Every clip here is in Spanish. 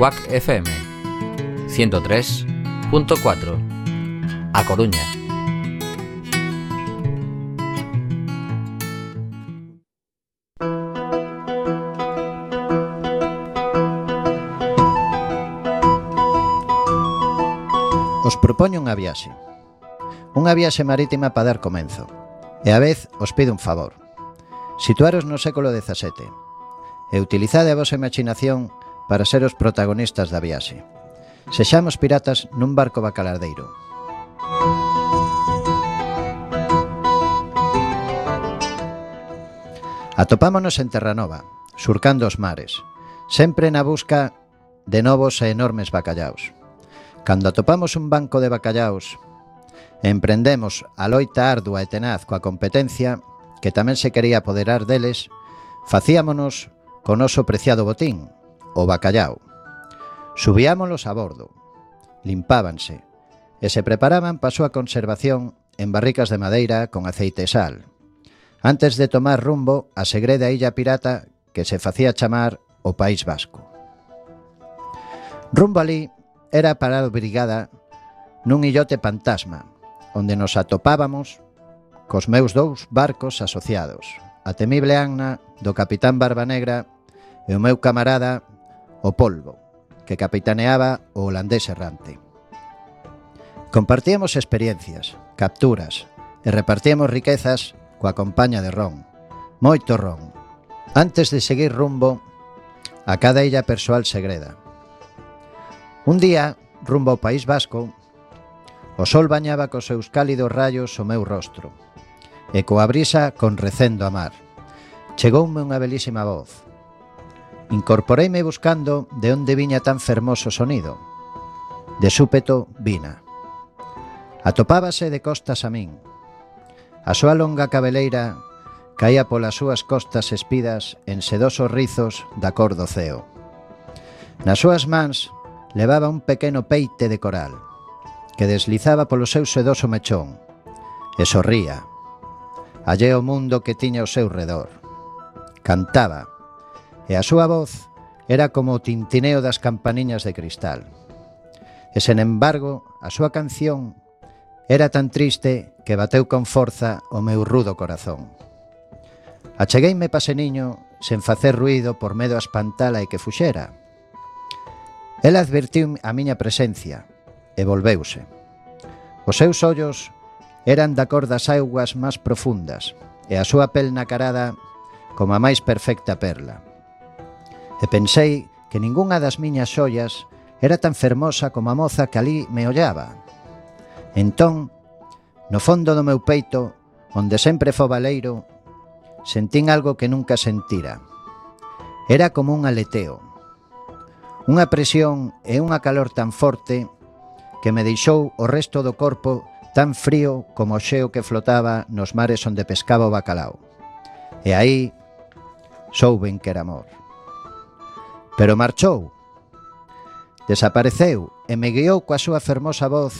Cuac FM 103.4 A Coruña. Os propoño unha viaxe. Unha viaxe marítima para dar comenzo. E a vez os pido un favor. Situaros no século XVII e utilizade a vosa imaginación para ser os protagonistas da viaxe. Sexamos piratas nun barco bacalardeiro. Atopámonos en Terranova, surcando os mares, sempre na busca de novos e enormes bacallaos. Cando atopamos un banco de bacallaos, emprendemos a loita ardua e tenaz coa competencia que tamén se quería apoderar deles, facíamonos con oso preciado botín, o bacallao. Subíamolos a bordo, limpábanse e se preparaban para a súa conservación en barricas de madeira con aceite e sal. Antes de tomar rumbo a segreda illa pirata que se facía chamar o País Vasco. Rumbo ali era para a brigada nun illote fantasma, onde nos atopábamos cos meus dous barcos asociados, a temible Anna do capitán Barbanegra e o meu camarada o Polvo, que capitaneaba o holandés errante. Compartíamos experiencias, capturas e repartíamos riquezas coa compaña de ron, moito ron, antes de seguir rumbo a cada illa persoal segreda. Un día, rumbo ao País Vasco, o sol bañaba cos seus cálidos rayos o meu rostro, e coa brisa con recendo a mar. Chegoume unha belísima voz, Incorporeime buscando de onde viña tan fermoso sonido. De súpeto vina. Atopábase de costas a min. A súa longa cabeleira caía polas súas costas espidas en sedosos rizos da cor do ceo. Nas súas mans levaba un pequeno peite de coral que deslizaba polo seu sedoso mechón e sorría. Allé o mundo que tiña ao seu redor. Cantaba e a súa voz era como o tintineo das campaniñas de cristal. E sen embargo, a súa canción era tan triste que bateu con forza o meu rudo corazón. Achegueime paseniño sen facer ruido por medo a espantala e que fuxera. Ela advertiu a miña presencia e volveuse. Os seus ollos eran da cor das augas máis profundas e a súa pel nacarada como a máis perfecta perla e pensei que ningunha das miñas xollas era tan fermosa como a moza que alí me ollaba. Entón, no fondo do meu peito, onde sempre fo baleiro, sentín algo que nunca sentira. Era como un aleteo. Unha presión e unha calor tan forte que me deixou o resto do corpo tan frío como o xeo que flotaba nos mares onde pescaba o bacalao. E aí souben que era amor. Pero marchou. Desapareceu e me guiou coa súa fermosa voz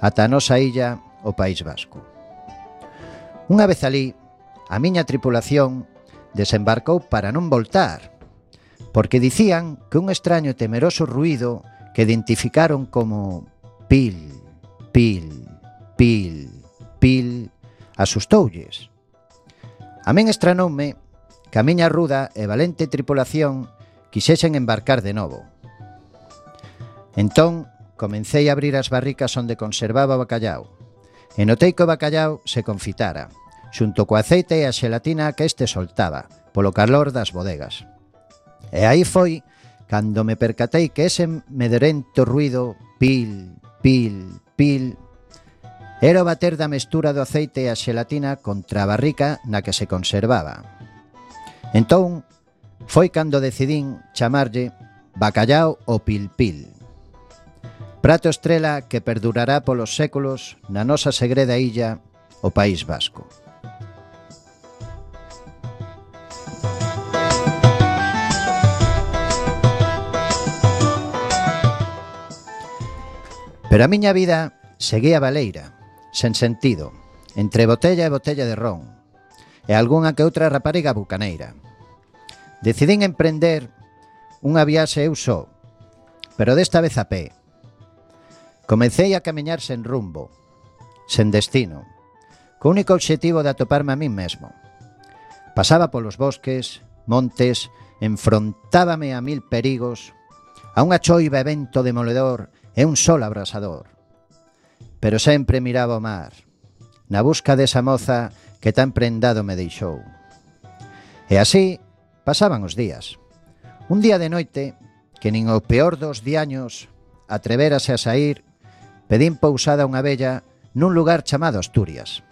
ata a nosa illa, o País Vasco. Unha vez alí, a miña tripulación desembarcou para non voltar, porque dicían que un extraño e temeroso ruido que identificaron como pil, pil, pil, pil, asustoulles. A min estranoume que a miña ruda e valente tripulación quixesen embarcar de novo. Entón, comecei a abrir as barricas onde conservaba o bacallao, e notei que o bacallao se confitara, xunto co aceite e a xelatina que este soltaba, polo calor das bodegas. E aí foi cando me percatei que ese mederento ruido pil, pil, pil era o bater da mestura do aceite e a xelatina contra a barrica na que se conservaba. Entón, Foi cando decidín chamarlle bacallao o pilpil. Prato estrela que perdurará polos séculos na nosa segreda illa, o País Vasco. Pero a miña vida seguía baleira, sen sentido, entre botella e botella de ron, e algunha que outra rapariga bucaneira. Decidín emprender unha viaxe eu só, pero desta vez a pé. Comecei a camiñar sen rumbo, sen destino, co único obxectivo de atoparme a min mesmo. Pasaba polos bosques, montes, enfrontábame a mil perigos, a unha choiva evento demoledor e un sol abrasador. Pero sempre miraba o mar, na busca desa moza que tan prendado me deixou. E así Pasaban os días. Un día de noite, que nin o peor dos diaños atreverase a sair, pedín pousada unha vella nun lugar chamado Asturias.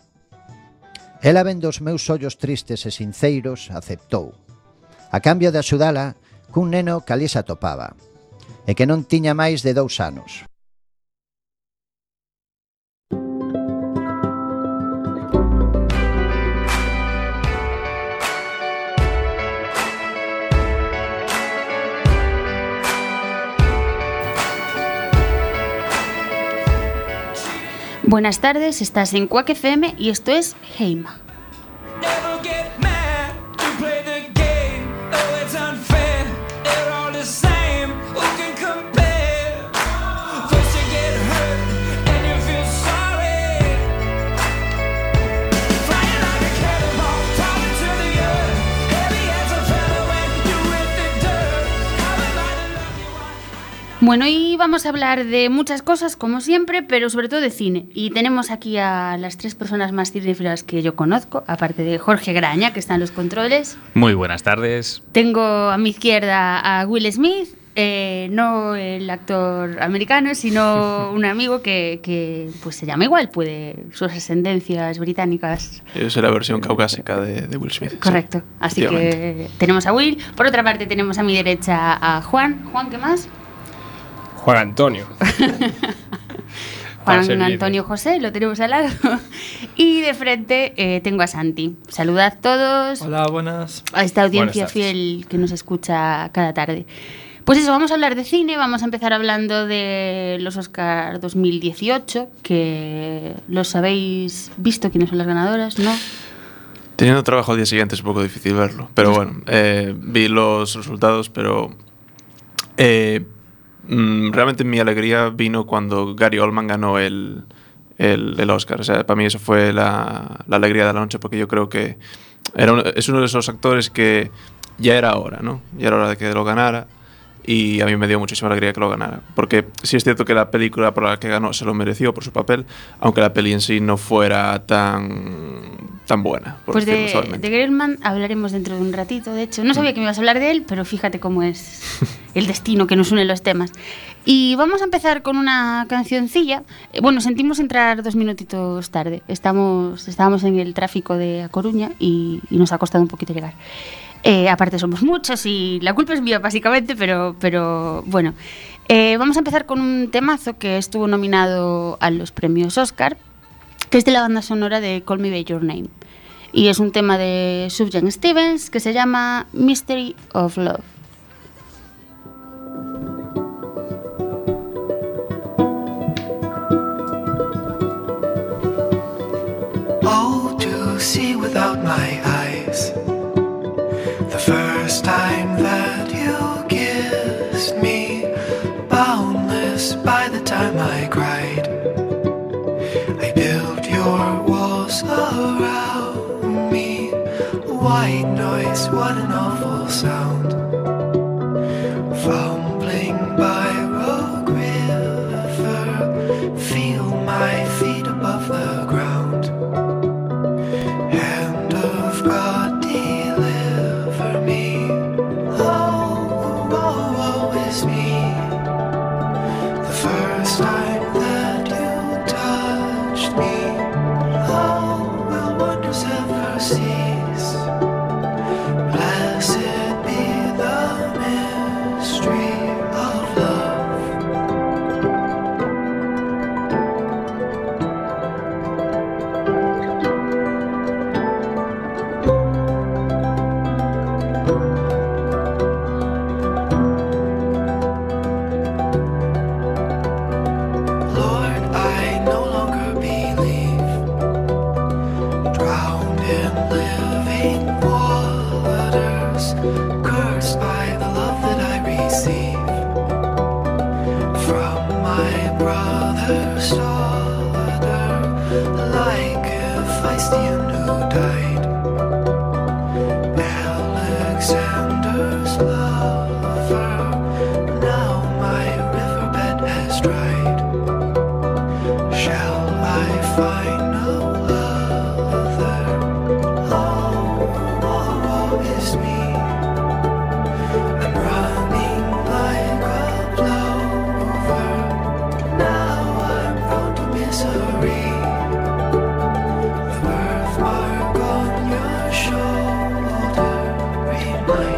Ela vendo os meus ollos tristes e sinceiros, aceptou. A cambio de axudala, cun neno que ali se atopaba, e que non tiña máis de dous anos. Buenas tardes, estás en Quack FM y esto es Heima. Bueno, hoy vamos a hablar de muchas cosas, como siempre, pero sobre todo de cine. Y tenemos aquí a las tres personas más cinéfilas que yo conozco, aparte de Jorge Graña, que está en los controles. Muy buenas tardes. Tengo a mi izquierda a Will Smith, eh, no el actor americano, sino un amigo que, que, pues se llama igual, puede sus ascendencias británicas. Yo soy la versión caucásica de, de Will Smith. sí. Correcto. Así que tenemos a Will. Por otra parte tenemos a mi derecha a Juan. Juan, ¿qué más? Juan Antonio. Juan. Antonio José, lo tenemos al lado. Y de frente eh, tengo a Santi. Saludad todos Hola, buenas. a esta audiencia fiel que nos escucha cada tarde. Pues eso, vamos a hablar de cine, vamos a empezar hablando de los Oscar 2018, que los habéis visto quiénes son las ganadoras, ¿no? Teniendo trabajo al día siguiente es un poco difícil verlo. Pero bueno, eh, vi los resultados, pero eh, Mm, realmente mi alegría vino cuando Gary Oldman ganó el, el, el Oscar. O sea, para mí eso fue la, la, alegría de la noche porque yo creo que era un, es uno de esos actores que ya era hora, ¿no? Ya era hora de que lo ganara. Y a mí me dio muchísima alegría que lo ganara. Porque sí es cierto que la película por la que ganó se lo mereció por su papel, aunque la peli en sí no fuera tan, tan buena. Por Pues de, de Grelman hablaremos dentro de un ratito, de hecho. No sabía que me ibas a hablar de él, pero fíjate cómo es el destino que nos une los temas. Y vamos a empezar con una cancioncilla. Eh, Bueno, sentimos entrar dos minutitos tarde. Estamos, estábamos en el tráfico de A Coruña y, y nos ha costado un poquito llegar. Eh, aparte somos muchos y la culpa es mía básicamente, pero, pero bueno. Eh, vamos a empezar con un temazo que estuvo nominado a los premios Oscar, que es de la banda sonora de Call Me By Your Name. Y es un tema de Subjan Stevens que se llama Mystery of Love. To see without my eyes. First time that you kissed me, boundless by the time I cried. I built your walls around me. White noise, what an awful sound. Fumbling Bye.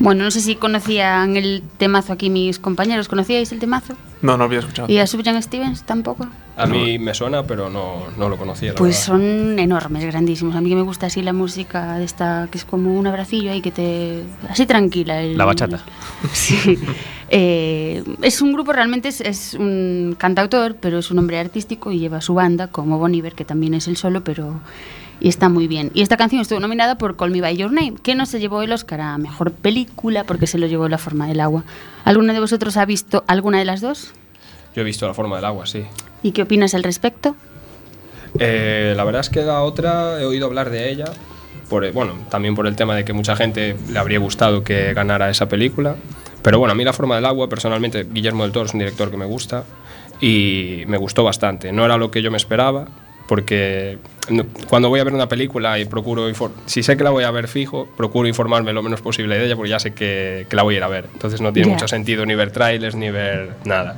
Bueno, no sé si conocían el temazo aquí mis compañeros. ¿Conocíais el temazo? No, no había escuchado. ¿Y a Sufjan Stevens tampoco? A mí me suena, pero no, no lo conocía. la Pues verdad. son enormes, grandísimos. A mí que me gusta así la música de esta, que es como un abracillo ahí que te... Así tranquila. el- La bachata. Sí. Eh, es un grupo, realmente es, es un cantautor, pero es un hombre artístico y lleva su banda, como Bon Iver, que también es el solo, pero... Y está muy bien. Y esta canción estuvo nominada por Call Me By Your Name, que no se llevó el Oscar a Mejor Película porque se lo llevó La Forma del Agua. ¿Alguno de vosotros ha visto alguna de las dos? Yo he visto la forma del agua, sí. ¿Y qué opinas al respecto? Eh, la verdad es que la otra he oído hablar de ella, por, eh, bueno, también por el tema de que mucha gente le habría gustado que ganara esa película. Pero bueno, a mí La forma del agua, personalmente, Guillermo del Toro es un director que me gusta y me gustó bastante. No era lo que yo me esperaba, porque cuando voy a ver una película y procuro, si sé que la voy a ver fijo, procuro informarme lo menos posible de ella porque ya sé que, que la voy a ir a ver. Entonces no tiene Ya. mucho sentido ni ver trailers ni ver nada.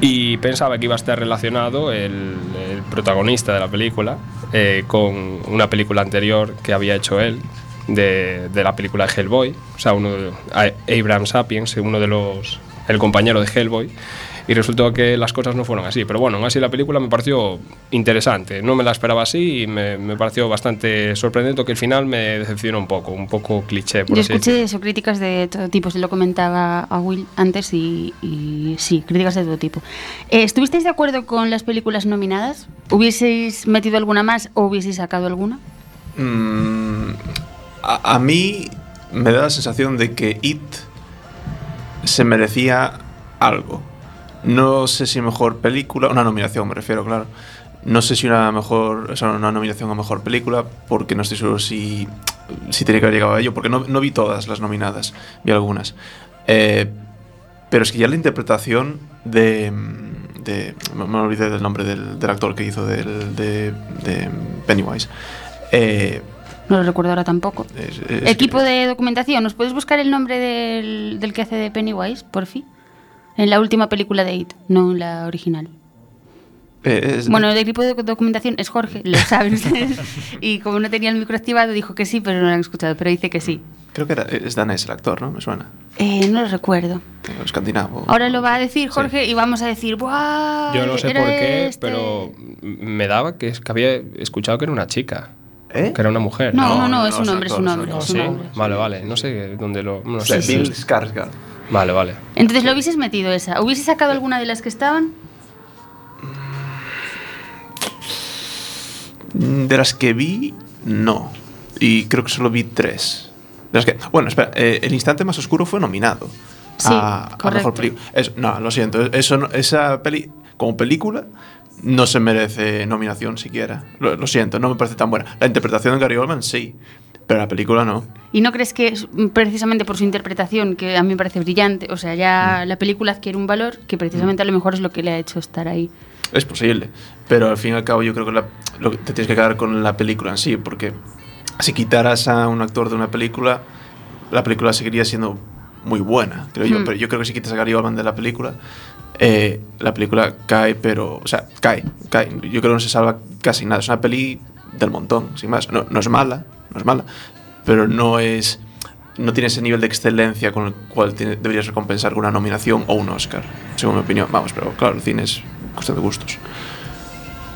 Y pensaba que iba a estar relacionado el, el protagonista de la película eh, con una película anterior que había hecho él, de, de la película de Hellboy, o sea, uno de, Abraham Sapiens, uno de los. el compañero de Hellboy. Y resultó que las cosas no fueron así. Pero bueno, aún así la película me pareció interesante. No me la esperaba así y me, me pareció bastante sorprendente que el final me decepcionó un poco, un poco cliché. Por Yo así escuché eso, críticas de todo tipo, se lo comentaba a Will antes y, y sí, críticas de todo tipo. Eh, ¿Estuvisteis de acuerdo con las películas nominadas? ¿Hubieseis metido alguna más o hubieseis sacado alguna? Mm, a, a mí me da la sensación de que It se merecía algo. No sé si mejor película, una nominación me refiero, claro. No sé si una mejor, o sea, una nominación a mejor película, porque no estoy seguro si, si tenía que haber llegado a ello, porque no, no vi todas las nominadas, vi algunas. Eh, pero es que ya la interpretación de. de me me olvidé del nombre del, del actor que hizo del, de, de Pennywise. Eh, No lo recuerdo ahora tampoco. es- es Equipo que- de documentación, ¿nos puedes buscar el nombre del, del que hace de Pennywise, por fin? En la última película de It, no en la original. eh, es- Bueno, el equipo de documentación es Jorge, lo saben ustedes. Y como no tenía el micro activado, dijo que sí, pero no lo han escuchado, pero dice que sí. Creo que era, es danés el actor, ¿no? Me suena. Eh, no lo recuerdo. Venga, escandinavo. Ahora lo va a decir Jorge y vamos a decir, ¡buah! Yo no sé por qué, este". pero me daba que, es que había escuchado que era una chica. ¿Eh? Que era una mujer. No, no, No, no, no, es un hombre, es un hombre, actor. es Sí, un hombre. vale, vale. No sé dónde lo. No O sé. Bill Skarsgård. Vale, vale. Entonces lo hubieses metido esa. ¿Hubiese sacado alguna de las que estaban? De las que vi, no. Y creo que solo vi tres. De las que, bueno, espera, eh, El instante más oscuro fue nominado. Sí, a, a correcto. mejor película. Es- no, lo siento. Eso, no- esa peli, como película, no se merece nominación siquiera. Lo, lo siento, no me parece tan buena. La interpretación de Gary Oldman, sí. Pero la película no. ¿Y no crees que es precisamente por su interpretación, que a mí me parece brillante, o sea, Mm. ya la película adquiere un valor que precisamente a lo mejor es lo que le ha hecho estar ahí? Es posible. Pero al fin y al cabo, yo creo que la- lo te tienes que quedar con la película en sí. Porque si quitaras a un actor de una película, la película seguiría siendo muy buena, creo yo. Hmm. Pero yo creo que si quitas a Gary Oldman de la película, eh, la película cae, pero. O sea, cae, cae. Yo creo que no se salva casi nada. Es una peli del montón, sin más. No, no es mala, no es mala. Pero no es. No tiene ese nivel de excelencia con el cual deberías recompensar con una nominación o un Oscar, según mi opinión. Vamos, pero claro, el cine es cuestión de gustos.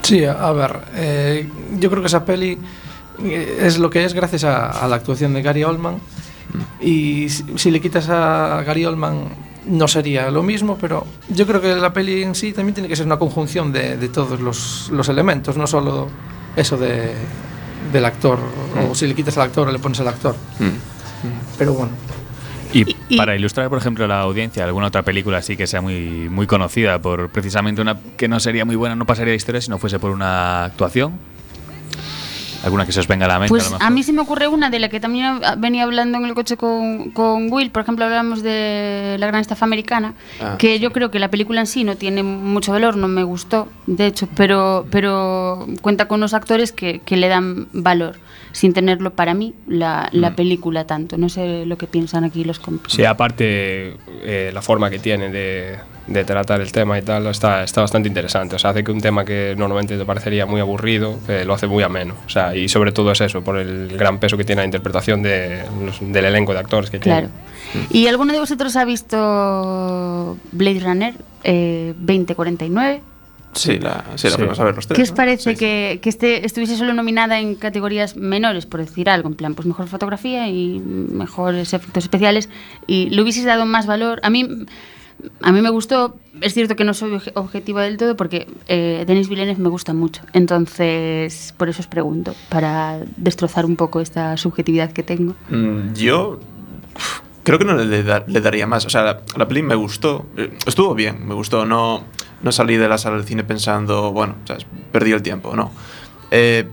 Sí, a, ver, eh, yo creo que esa peli eh, es lo que es gracias a, a la actuación de Gary Oldman. Y si, si le quitas a Gary Oldman no sería lo mismo, pero yo creo que la peli en sí también tiene que ser una conjunción de, de todos los, los elementos, no solo eso de, del actor, o si le quitas al actor o le pones al actor. Pero bueno, Y, Y- y- para ilustrar, por ejemplo, a la audiencia, alguna otra película así que sea muy, muy conocida por precisamente una que no sería muy buena, no pasaría de historia si no fuese por una actuación. Alguna que se os venga a la mente. Pues a lo a mejor. mí se me ocurre una de la que también venía hablando en el coche con, con Will, por ejemplo, hablábamos de La Gran Estafa Americana, Ah, que yo creo que la película en sí no tiene mucho valor, no me gustó, de hecho, pero, pero cuenta con unos actores que, que le dan valor, sin tenerlo para mí la, la Mm. película tanto. No sé lo que piensan aquí los compas. Sí, aparte, eh, la forma que tiene de, de tratar el tema y tal está, está bastante interesante. O sea, hace que un tema que normalmente te parecería muy aburrido, eh, lo hace muy ameno. O sea, y sobre todo es eso, por el gran peso que tiene la interpretación de, los- del elenco de actores que Claro. tiene. ¿Y alguno de vosotros ha visto Blade Runner eh, 2049? Sí, la, sí, la Sí. fuimos a ver los tres. ¿Qué os ¿no? parece sí. que, que este estuviese solo nominada en categorías menores, por decir algo? En plan, pues mejor fotografía y mejores efectos especiales. ¿Y le hubieseis dado más valor? A mí, a mí me gustó. Es cierto que no soy obje- objetiva del todo porque eh, Denis Villeneuve me gusta mucho. Entonces, por eso os pregunto, para destrozar un poco esta subjetividad que tengo. Mm, Yo creo que no le, da- le daría más. O sea, la, la peli me gustó. eh, Estuvo bien, me gustó. No, no salí de la sala del cine pensando, bueno, perdí el tiempo, no. Eh,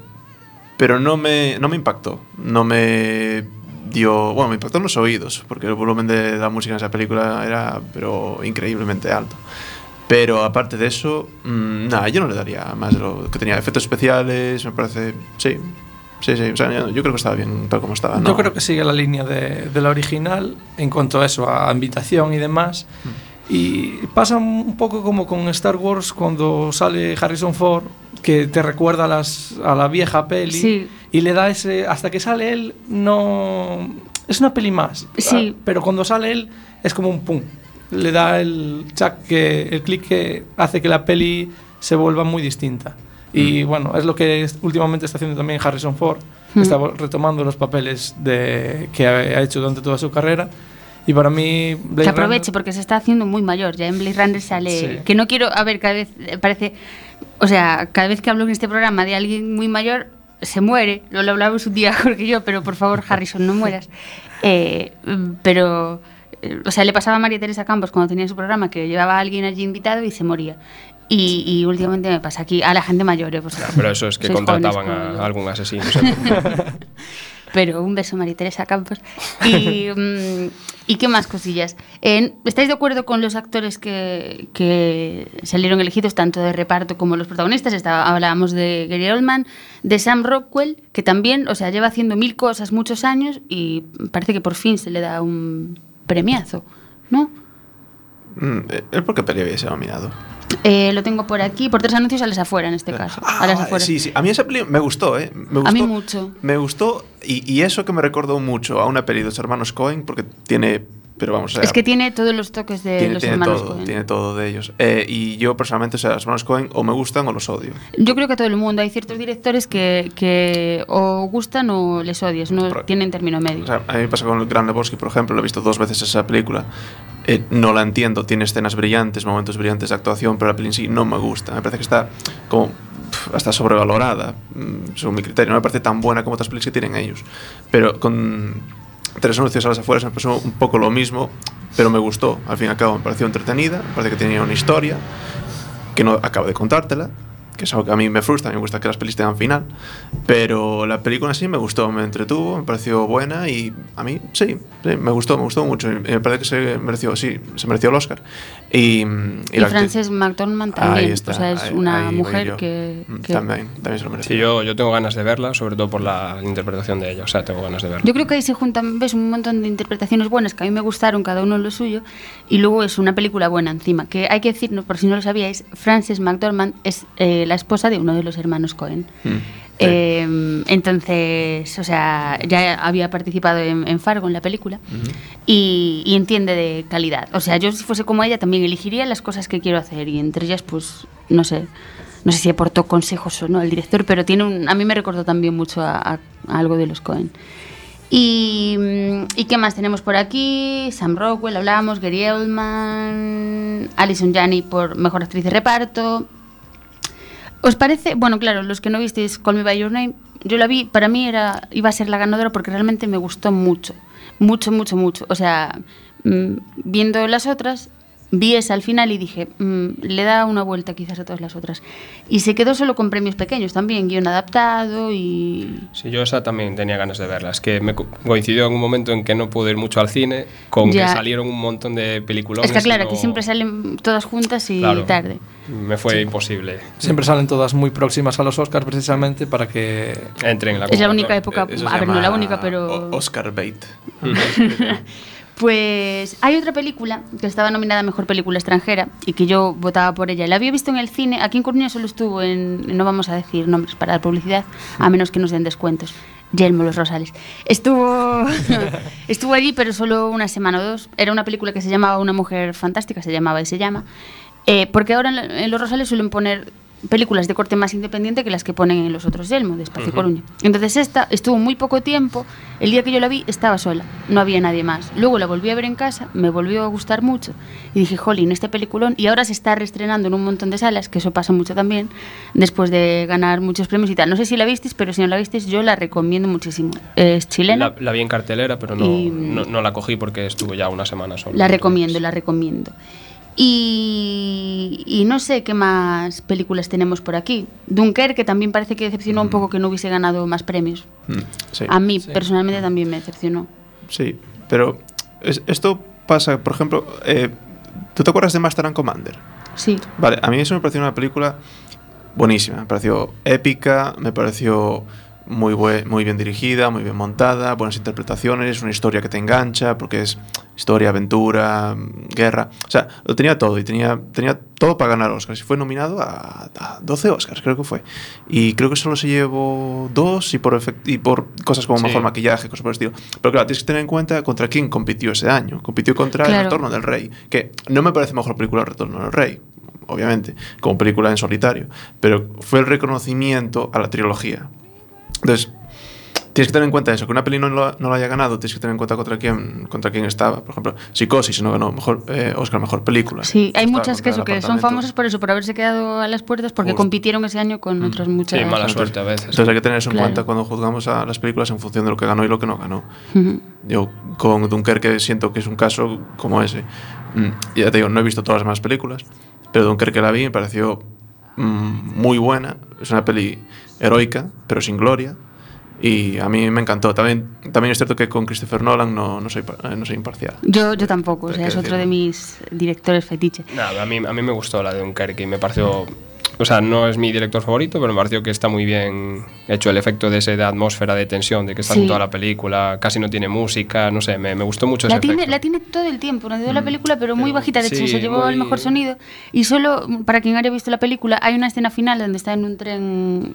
pero no me, no me impactó. No me dio, bueno, me impactó en los oídos, porque el volumen de la música en esa película era, pero increíblemente alto. Pero aparte de eso, mmm, nada, yo no le daría más de lo que tenía. Efectos especiales, me parece, sí, Sí, sí, o sea, yo creo que estaba bien tal como estaba. ¿no? Yo creo que sigue la línea de, de la original en cuanto a eso, a ambientación y demás. Mm. Y pasa un poco como con Star Wars cuando sale Harrison Ford, que te recuerda a, las, a la vieja peli Sí. y le da ese. Hasta que sale él, no. Es una peli más. Sí. Ah, Pero cuando sale él, es como un pum. Le da el chac que, el clic que hace que la peli se vuelva muy distinta. Y bueno, es lo que es- últimamente está haciendo también Harrison Ford. Mm. Está retomando los papeles de, que ha ha hecho durante toda su carrera. Y para mí, Blade que aproveche Runner- porque se está haciendo muy mayor. Ya en Blade Runner sale. Sí. Que no quiero. A ver, cada vez eh, parece. O sea, cada vez que hablo en este programa de alguien muy mayor, se muere. Lo, lo hablamos un día Jorge y yo, pero por favor, Harrison, no mueras. Eh, pero. eh, O sea, le pasaba a María Teresa Campos cuando tenía su programa que llevaba a alguien allí invitado y se moría. Y, y últimamente me pasa aquí a la gente mayor. eh, pues, Pero eso es que jóvenes contrataban a, a algún asesino. Pero un beso, María Teresa Campos. Y, mm, ¿y qué más cosillas? Eh, ¿Estáis de acuerdo con los actores que, que salieron elegidos, tanto de reparto como los protagonistas? Estaba, hablábamos de Gary Oldman, de Sam Rockwell, que también, o sea, lleva haciendo mil cosas muchos años y parece que por fin se le da un premiazo, ¿no? Mm, eh, ¿Él por qué peli había sido nominado? Eh, lo tengo por aquí, por tres anuncios a las afuera en este caso. a las Ah, afueras. sí, sí. A mí esa peli me gustó, ¿eh? Me gustó, A mí mucho. Me gustó y, y eso que me recordó mucho a una peli de los hermanos Cohen porque tiene pero vamos, o sea, Es que tiene todos los toques de tiene, los tiene hermanos todo, Coen. tiene todo de ellos. Eh, y yo personalmente, o sea, los hermanos Cohen o me gustan o los odio. Yo creo que a todo el mundo hay ciertos directores que, que o gustan o les odias, no Pro- tienen término medio. O sea, a mí me pasa con el Gran Lebowski, por ejemplo, lo he visto dos veces esa película. Eh, no la entiendo, tiene escenas brillantes, momentos brillantes de actuación, pero la peli en sí no me gusta. Me parece que está como hasta sobrevalorada, mm, según mi criterio. No me parece tan buena como otras pelis que tienen ellos. Pero con Tres anuncios a las afueras me pasó un poco lo mismo, pero me gustó. Al fin y al cabo me pareció entretenida, me parece que tenía una historia que no acabo de contártela, que es algo que a mí me frustra, a me gusta que las pelis tengan final, pero la película sí me gustó, me entretuvo, me pareció buena y a mí sí, me gustó, me gustó mucho me parece que se mereció, sí, se mereció el Oscar. Y, Y, la actriz- Frances McDormand Ahí también. está, o sea, es ahí- una ahí mujer que, Mm, que- También, también se lo merece. Sí, yo, yo tengo ganas de verla, sobre todo por la interpretación de ella. O sea, tengo ganas de verla. Yo creo que ahí se juntan, ves, un montón de interpretaciones buenas que a mí me gustaron, cada uno lo suyo, y luego es una película buena encima. Que hay que decir, no, por si no lo sabíais, Frances McDormand es eh, la esposa de uno de los hermanos Cohen. Mm, sí. Eh, entonces, o sea, ya había participado en, en Fargo, en la película, y, y entiende de calidad. O sea, yo si fuese como ella también elegiría las cosas que quiero hacer, y entre ellas, pues, no sé, no sé si aportó consejos o no al director, pero tiene un, a mí me recordó también mucho a, a- a algo de los Cohen. Y, mm, ¿Y qué más tenemos por aquí? Sam Rockwell, hablábamos, Gary Oldman, Alison Janney por Mejor Actriz de Reparto. ¿Os parece? Bueno, claro, los que no visteis Call Me By Your Name, yo la vi, para mí era, iba a ser la ganadora porque realmente me gustó mucho. Mucho, mucho, mucho. O sea, mm, viendo las otras, vi esa al final y dije, mm, le da una vuelta quizás a todas las otras. Y se quedó solo con premios pequeños también, guion adaptado y... Sí, yo esa también tenía ganas de verla. Es que me co- coincidió en un momento en que no pude ir mucho al cine, con Ya. que salieron un montón de películas. Es que claro, que siempre salen todas juntas y tarde. Me fue imposible. Siempre salen todas muy próximas a los Oscars precisamente para que Entren en la Es la única época, a ver, no la única, pero... O- Oscar Bait. Pues hay otra película que estaba nominada a Mejor Película Extranjera y que yo votaba por ella. La había visto en el cine, aquí en Coruña solo estuvo en, no vamos a decir nombres para dar publicidad, a menos que nos den descuentos. Yelmo Los Rosales. Estuvo, estuvo allí, pero solo una semana o dos. Era una película que se llamaba Una Mujer Fantástica, se llamaba y se llama. Eh, porque ahora en, Los Rosales suelen poner películas de corte más independiente que las que ponen en los otros Yelmo, de Espacio Ujú. Coruña. Entonces esta estuvo muy poco tiempo. El día que yo la vi estaba sola, no había nadie más. Luego la volví a ver en casa, me volvió a gustar mucho y dije, jolín, este peliculón. Y ahora se está reestrenando en un montón de salas, que eso pasa mucho también, después de ganar muchos premios y tal. No sé si la visteis, pero si no la visteis, yo la recomiendo muchísimo. Es chilena. La, la vi en cartelera, pero no, Y- no, no la cogí porque estuvo ya una semana solo. La entonces- recomiendo, la recomiendo. Y, y no sé qué más películas tenemos por aquí. Dunkerque que también parece que decepcionó un poco que no hubiese ganado más premios. Mm, sí. A mí personalmente también me decepcionó. Sí, pero es- esto pasa, por ejemplo, eh, ¿tú te acuerdas de Master and Commander? Sí. Vale, a mí eso me pareció una película buenísima, me pareció épica, me pareció muy, muy bien dirigida, muy bien montada, buenas interpretaciones, una historia que te engancha, porque es historia, aventura, guerra, o sea, lo tenía todo y tenía, tenía todo para ganar Oscars y fue nominado a, a 12 Oscars, creo que fue. Y creo que solo se llevó dos y por, efect- y por cosas como Sí. mejor maquillaje, cosas por el estilo. Pero claro, tienes que tener en cuenta contra quién compitió ese año. Compitió contra El Claro. Retorno del Rey, que no me parece mejor película El Retorno del Rey, obviamente, como película en solitario, pero fue el reconocimiento a la trilogía. Entonces, tienes que tener en cuenta eso, que una peli no lo, no lo haya ganado, tienes que tener en cuenta contra quién, contra quién estaba. Por ejemplo, Psicosis no ganó mejor, eh, Oscar Mejor Película. Sí, hay muchas que eso, que son famosas por eso, por haberse quedado a las puertas, porque Justo. compitieron ese año con otras muchas. Sí, mala suerte a veces. Entonces hay que tener eso en Claro. cuenta cuando juzgamos a las películas en función de lo que ganó y lo que no ganó. Yo con Dunkerque siento que es un caso como ese. Mm, ya te digo, no he visto todas las demás películas, pero Dunkerque la vi y me pareció mm, muy buena. Es una peli heroica, pero sin gloria. Y a mí me encantó. También, también es cierto que con Christopher Nolan no, no, soy, eh, no soy imparcial. Yo, yo tampoco, o sea, es otro de mis directores fetiche. Nada, a mí, a mí me gustó la de Dunkerque y me pareció... O sea, no es mi director favorito, pero me pareció que está muy bien hecho el efecto de esa de atmósfera de tensión, de que está Sí. en toda la película, casi no tiene música, no sé, me, me gustó mucho La ese tiene, efecto. la tiene todo el tiempo, no dio la película, pero muy bajita. De hecho, sí, se llevó el muy- mejor sonido. Y solo, para quien haya visto la película, hay una escena final donde está en un tren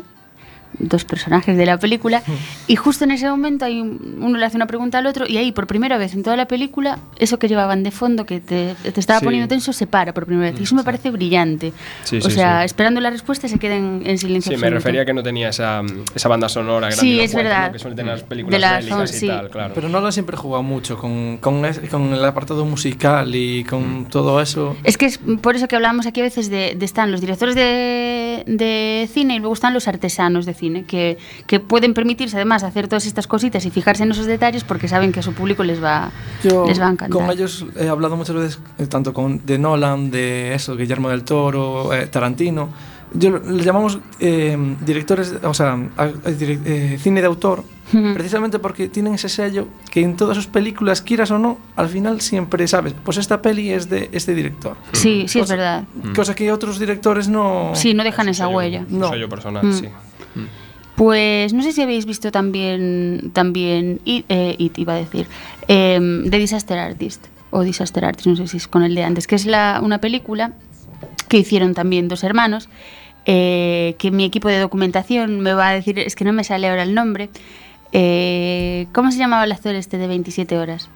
dos personajes de la película y justo en ese momento hay un- uno le hace una pregunta al otro y ahí por primera vez en toda la película eso que llevaban de fondo que te, te estaba Sí. poniendo tenso se para por primera vez y eso me parece brillante Sí, o sí, sea sí. esperando la respuesta se queden en silencio Sí, me refería a que no tenía esa, esa banda sonora Sí, es verdad. ¿no? que suelen tener las películas De la bélicas y sí. tal, claro. Pero Nolan siempre juega mucho con, con, con el apartado musical y con todo eso. Es que es por eso que hablábamos aquí a veces de, de están los directores de, de cine y luego están los artesanos de cine, que, que pueden permitirse además hacer todas estas cositas y fijarse en esos detalles porque saben que a su público les va, Yo les va a encantar. con ellos he hablado muchas veces, eh, tanto con de Nolan, de eso, Guillermo del Toro, eh, Tarantino. Yo le llamamos eh, directores, o sea, a- a- direc- eh, cine de autor, Ujú. precisamente porque tienen ese sello que en todas sus películas, quieras o no, al final siempre sabes, pues esta peli es de este director. Sí, sí, es Cosa- verdad. Cosa que otros directores no... Sí, no dejan esa huella. No. Yo personal, Mm. sí. Pues no sé si habéis visto también, también It, eh, It, iba a decir, eh, The Disaster Artist, o Disaster Artist, no sé si es con el de antes, que es la, una película que hicieron también dos hermanos, eh, que mi equipo de documentación me va a decir, es que no me sale ahora el nombre, eh, ¿cómo se llamaba el actor este de 27 horas?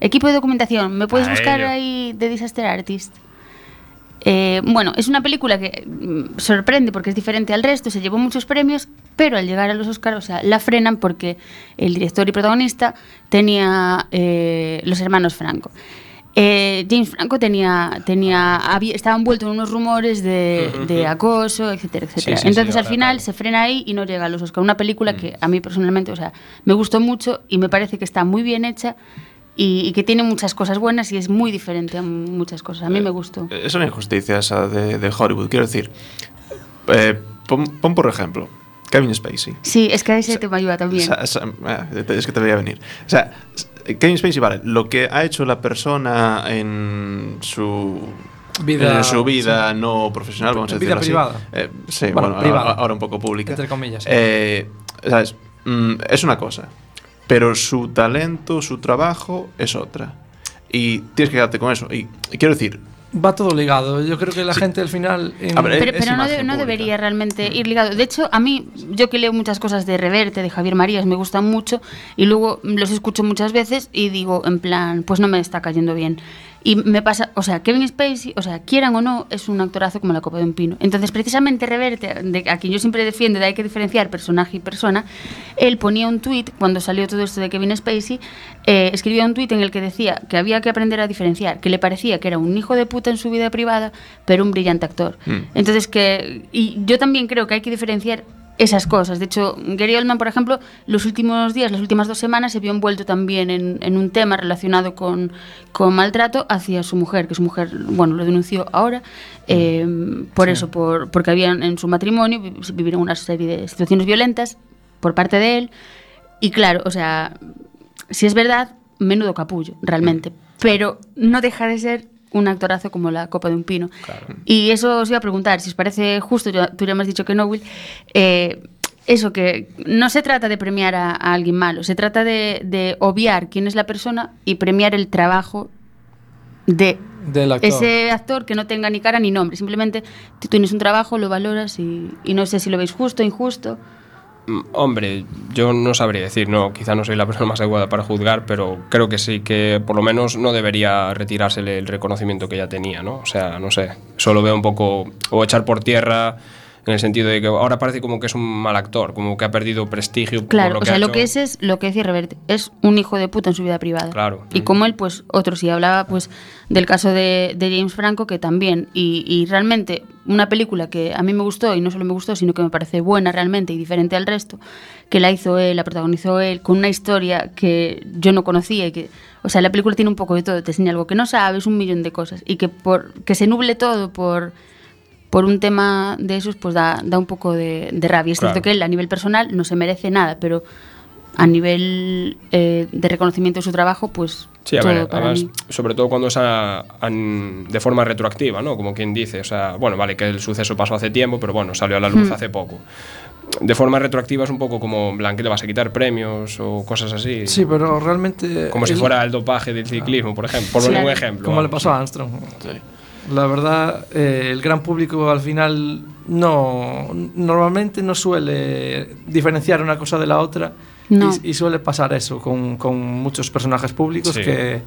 Equipo de documentación, ¿me puedes A buscar ello. ahí The Disaster Artist? Eh, bueno, es una película que mm, sorprende porque es diferente al resto, se llevó muchos premios, pero al llegar a los Oscars, o sea, la frenan porque el director y protagonista tenía eh, los hermanos Franco. Eh, James Franco tenía, tenía, había- estaba envuelto en unos rumores de, de acoso, etcétera, etcétera. sí, sí, Entonces al final claro. se frena ahí y no llega a los Oscars. Una película que a mí personalmente, o sea, me gustó mucho y me parece que está muy bien hecha y, y que tiene muchas cosas buenas y es muy diferente a muchas cosas. A mí me gustó. Es una injusticia esa de, de Hollywood. Quiero decir, eh, pon, pon por ejemplo, Kevin Spacey. Sí, es que a ese tema iba también. Sa- sa- ah, es que te voy a venir. O sea, Kevin Spacey, vale, lo que ha hecho la persona en su Vida- en su vida no profesional, vamos a Vida decirlo así. privada. Eh, sí, Bueno, bueno, privada. ahora, ahora un poco pública. Entre comillas, sí. Eh, ¿sabes? Mm, es una cosa, pero su talento, su trabajo es otra. Y tienes que quedarte con eso. Y, y quiero decir, Va todo ligado. Yo creo que la Sí. gente al final... en- ver, Pero, no, de- no debería realmente ir ligado. De hecho, a mí, yo que leo muchas cosas de Reverte, de Javier Marías, me gustan mucho y luego los escucho muchas veces y digo, en plan, pues no me está cayendo bien. Y me pasa, o sea, Kevin Spacey, o sea, quieran o no, es un actorazo como la copa de un pino. Entonces, precisamente Reverte, de, a quien yo siempre defiendo, de hay que diferenciar personaje y persona, él ponía un tuit cuando salió todo esto de Kevin Spacey, eh, escribía un tuit en el que decía que había que aprender a diferenciar, que le parecía que era un hijo de puta en su vida privada, pero un brillante actor. Mm. Entonces que y yo también creo que hay que diferenciar esas cosas. De hecho, Gary Oldman, por ejemplo, los últimos días, las últimas dos semanas, se vio envuelto también en, en un tema relacionado con, con maltrato hacia su mujer, que su mujer, bueno, lo denunció ahora, eh, por eso, por, porque habían en su matrimonio vi- vivieron una serie de situaciones violentas por parte de él. Y claro, o sea, si es verdad, menudo capullo, realmente. Pero no deja de ser un actorazo como la copa de un pino. Y eso os iba a preguntar, si os parece justo, tú ya me has dicho que no, Will, eh, eso que no se trata de premiar a, a alguien malo, se trata de, de obviar quién es la persona y premiar el trabajo de Del actor. ese actor que no tenga ni cara ni nombre. Simplemente tú tienes un trabajo, lo valoras y, y no sé si lo veis justo, injusto. Mm, Hombre, yo no sabría decir, no, quizá no soy la persona más adecuada para juzgar, pero creo que sí que por lo menos no debería retirársele el reconocimiento que ya tenía, ¿no? O sea, no sé, solo veo un poco, o echar por tierra en el sentido de que ahora parece como que es un mal actor, como que ha perdido prestigio por Claro, lo o que sea, ha lo hecho. que es es lo que decía Reverte, es un hijo de puta en su vida privada. Claro. Y como él, pues otros. Y hablaba pues del caso de, de James Franco, que también. Y, y realmente, una película que a mí me gustó, y no solo me gustó, sino que me parece buena realmente y diferente al resto, que la hizo él, la protagonizó él, con una historia que yo no conocía y que. O sea, la película tiene un poco de todo, te enseña algo que no sabes, un millón de cosas. Y que por que se nuble todo por por un tema de esos, pues da, da un poco de, de rabia. Es Claro. cierto que él a nivel personal no se merece nada, pero a nivel eh, de reconocimiento de su trabajo, pues Sí, a todo ver, para además, mí. sobre todo cuando es a- an- de forma retroactiva, ¿no? Como quien dice, o sea, bueno, vale, que el suceso pasó hace tiempo, pero bueno, salió a la luz Hmm. hace poco. De forma retroactiva es un poco como, en plan, que le vas a quitar premios o cosas así. Sí, pero realmente... Como si fuera el dopaje del ciclismo, por ejemplo, por Sí, un ejemplo. Como le vamos. pasó a Armstrong. sí. La verdad, eh, el gran público al final no normalmente no suele diferenciar una cosa de la otra no. y, y, suele pasar eso con, con muchos personajes públicos sí. que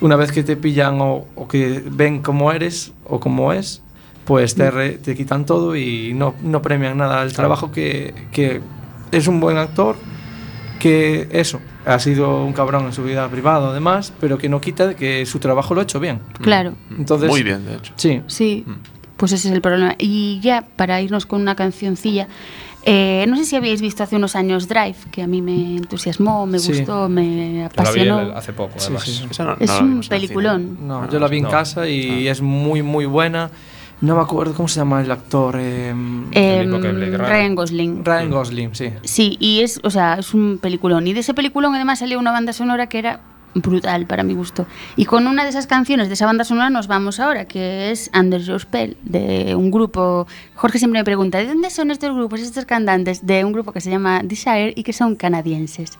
una vez que te pillan o, o, que ven cómo eres o cómo es, pues te, re, te quitan todo y no, no premian nada al trabajo que, que es un buen actor que eso, ha sido un cabrón en su vida privada además, pero que no quita de que su trabajo lo ha hecho bien. Claro. Entonces, Muy bien, de hecho. Sí, Sí, pues ese es el problema. Y ya para irnos con una cancioncilla, eh, no sé si habéis visto hace unos años Drive, que a mí me entusiasmó, me Sí. gustó, me Yo la vi apasionó. hace poco, Sí, además. sí. Esa no- es no un peliculón. No, Ah, yo la vi en no. casa y es muy, muy buena. No me acuerdo cómo se llama el actor. Blade Runner. Ryan Gosling. Ryan Gosling, sí. Sí, y es, o sea, es un peliculón. Y de ese peliculón además salió una banda sonora que era brutal para mi gusto. Y con una de esas canciones de esa banda sonora nos vamos ahora, que es Under Your Spell, de un grupo... Jorge siempre me pregunta, ¿de dónde son estos grupos, estos cantantes? De un grupo que se llama Desire y que son canadienses.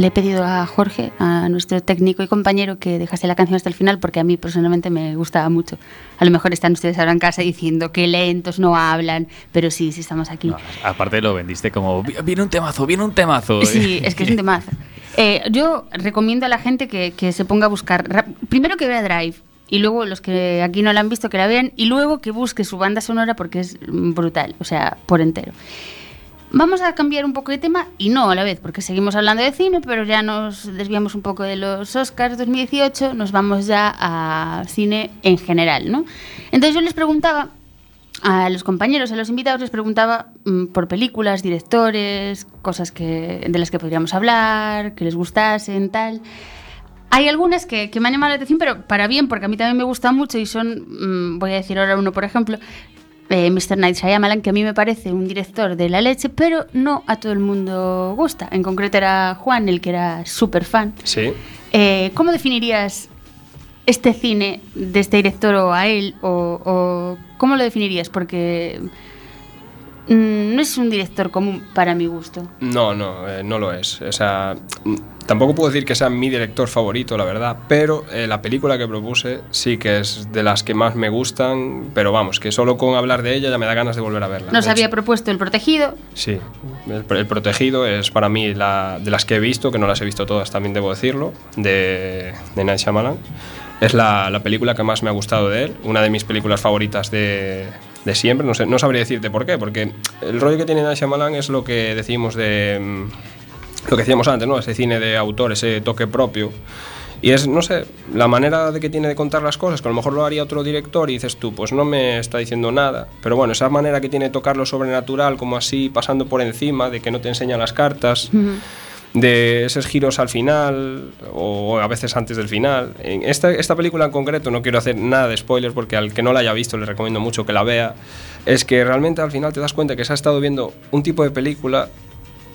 Le he pedido a Jorge, a nuestro técnico y compañero, que dejase la canción hasta el final porque a mí personalmente me gustaba mucho. A lo mejor están ustedes ahora en casa diciendo que lentos no hablan, pero sí, sí estamos aquí. No, aparte lo vendiste como, "Vi- viene un temazo, viene un temazo. Sí, es que es un temazo. Eh, yo recomiendo a la gente que, que se ponga a buscar. Primero que vea Drive. Y luego los que aquí no la han visto que la vean. Y luego que busque su banda sonora porque es brutal. O sea, por entero. Vamos a cambiar un poco de tema y no a la vez, porque seguimos hablando de cine, pero ya nos desviamos un poco de los Oscars 2018, nos vamos ya a cine en general, ¿no? Entonces yo les preguntaba a los compañeros, a los invitados, les preguntaba mm, por películas, directores, cosas que, de las que podríamos hablar, que les gustasen, tal. Hay algunas que, me han llamado la atención, pero para bien, porque a mí también me gustan mucho y son, mm, voy a decir ahora uno, por ejemplo, eh, Mr. Night Shyamalan, que a mí me parece un director de la leche, pero no a todo el mundo gusta. En concreto era Juan, el que era súper fan. Sí. Eh, ¿Cómo definirías este cine de este director o a él? O, o ¿Cómo lo definirías? Porque no es un director común para mi gusto. No, no, eh, no lo es. O sea, mm, tampoco puedo decir que sea mi director favorito, la verdad, pero eh, la película que propuse sí que es de las que más me gustan, pero vamos, que solo con hablar de ella ya me da ganas de volver a verla. Nos había propuesto El Protegido. Sí, el, el Protegido es para mí la, de las que he visto, que no las he visto todas, también debo decirlo, de, de Night Shyamalan. Es la, la película que más me ha gustado de él, una de mis películas favoritas de, de siempre. No, sé, no sabría decirte por qué, porque el rollo que tiene Night Shyamalan es lo que decimos de. mm, Lo que decíamos antes, ¿no? Ese cine de autor, ese toque propio. Y es, no sé, la manera de que tiene de contar las cosas, que a lo mejor lo haría otro director y dices tú, pues no me está diciendo nada. Pero bueno, esa manera que tiene de tocar lo sobrenatural, como así, pasando por encima, de que no te enseñan las cartas, de esos giros al final, o a veces antes del final. En esta, esta película en concreto, no quiero hacer nada de spoilers, porque al que no la haya visto le recomiendo mucho que la vea, es que realmente al final te das cuenta que se ha estado viendo un tipo de película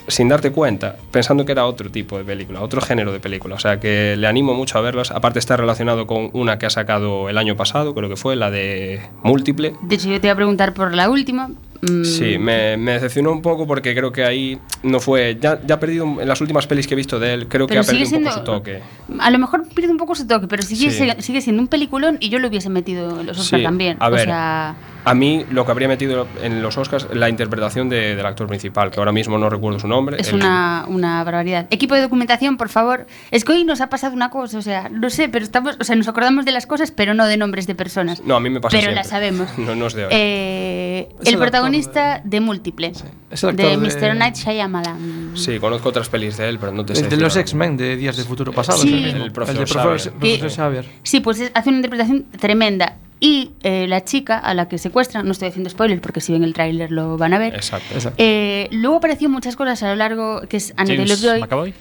sin darte cuenta, pensando que era otro tipo de película, otro género de película. O sea que le animo mucho a verlas. Aparte está relacionado con una que ha sacado el año pasado, creo que fue, la de Múltiple. De hecho, yo te iba a preguntar por la última. Mm, Sí, me, me decepcionó un poco porque creo que ahí no fue... Ya, ya ha perdido, en las últimas pelis que he visto de él, creo que ha perdido un poco su toque. A lo mejor pierde un poco su toque, pero sigue, Sí. sigue siendo un peliculón y yo lo hubiese metido en los Oscars Sí, también. a o ver, sea, A mí lo que habría metido en los Oscars la interpretación de- del actor principal, que ahora mismo no recuerdo su nombre. es el- una, una barbaridad. Equipo de documentación, por favor. Es que hoy nos ha pasado una cosa, o sea, no sé, pero estamos, o sea, nos acordamos de las cosas, pero no de nombres de personas. No, a mí me pasa Pero siempre. la sabemos. No, no es de hoy. Eh, Es el el protagonista de Múltiple, Es el de actor de- Mr. Night Shyamalan. Sí, conozco otras pelis de él, pero no te sé El de los X-Men de Días de Futuro Pasado. Sí. el, profesor de profesor, Xavier. profesor Que- Xavier. Sí, pues es- hace una interpretación tremenda. Y eh, la chica a la que secuestran, no estoy haciendo spoiler porque si ven el tráiler lo van a ver. Exacto. Exacto. Eh, luego apareció muchas cosas a lo largo, que es Anne James Taylor-Joy. McAvoy.